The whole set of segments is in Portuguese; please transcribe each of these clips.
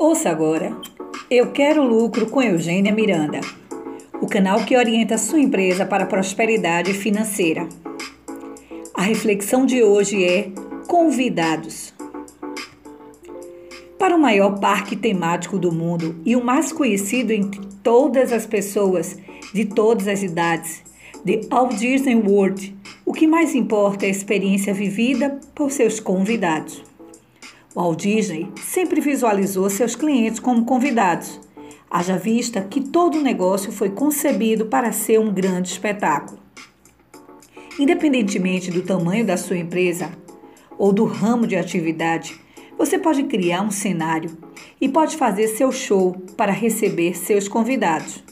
Ouça agora Eu Quero Lucro com Eugênia Miranda, o canal que orienta sua empresa para a prosperidade financeira. A reflexão de hoje é Convidados. Para o maior parque temático do mundo e o mais conhecido entre todas as pessoas de todas as idades, The Walt Disney World, o que mais importa é a experiência vivida por seus convidados. Walt Disney sempre visualizou seus clientes como convidados, haja vista que todo o negócio foi concebido para ser um grande espetáculo. Independentemente do tamanho da sua empresa ou do ramo de atividade, você pode criar um cenário e pode fazer seu show para receber seus convidados.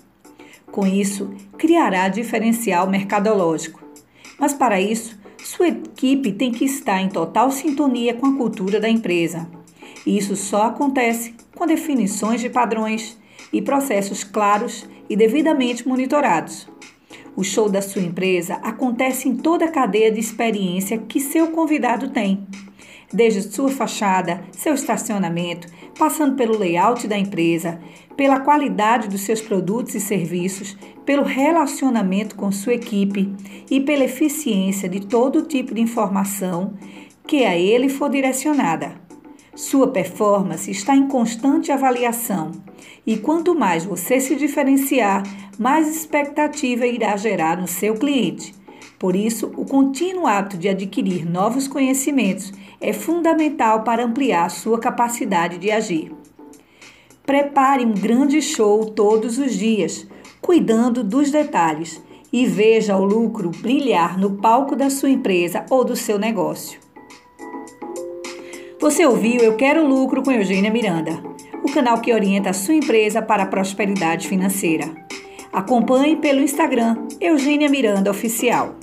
Com isso, criará diferencial mercadológico. Mas para isso, sua equipe tem que estar em total sintonia com a cultura da empresa. E isso só acontece com definições de padrões e processos claros e devidamente monitorados. O show da sua empresa acontece em toda a cadeia de experiência que seu convidado tem desde sua fachada, seu estacionamento, passando pelo layout da empresa, pela qualidade dos seus produtos e serviços, pelo relacionamento com sua equipe e pela eficiência de todo tipo de informação que a ele for direcionada. Sua performance está em constante avaliação e quanto mais você se diferenciar, mais expectativa irá gerar no seu cliente. Por isso, o contínuo ato de adquirir novos conhecimentos é fundamental para ampliar sua capacidade de agir. Prepare um grande show todos os dias, cuidando dos detalhes, e veja o lucro brilhar no palco da sua empresa ou do seu negócio. Você ouviu Eu Quero Lucro com Eugênia Miranda, o canal que orienta a sua empresa para a prosperidade financeira. Acompanhe pelo Instagram Eugênia Miranda Oficial.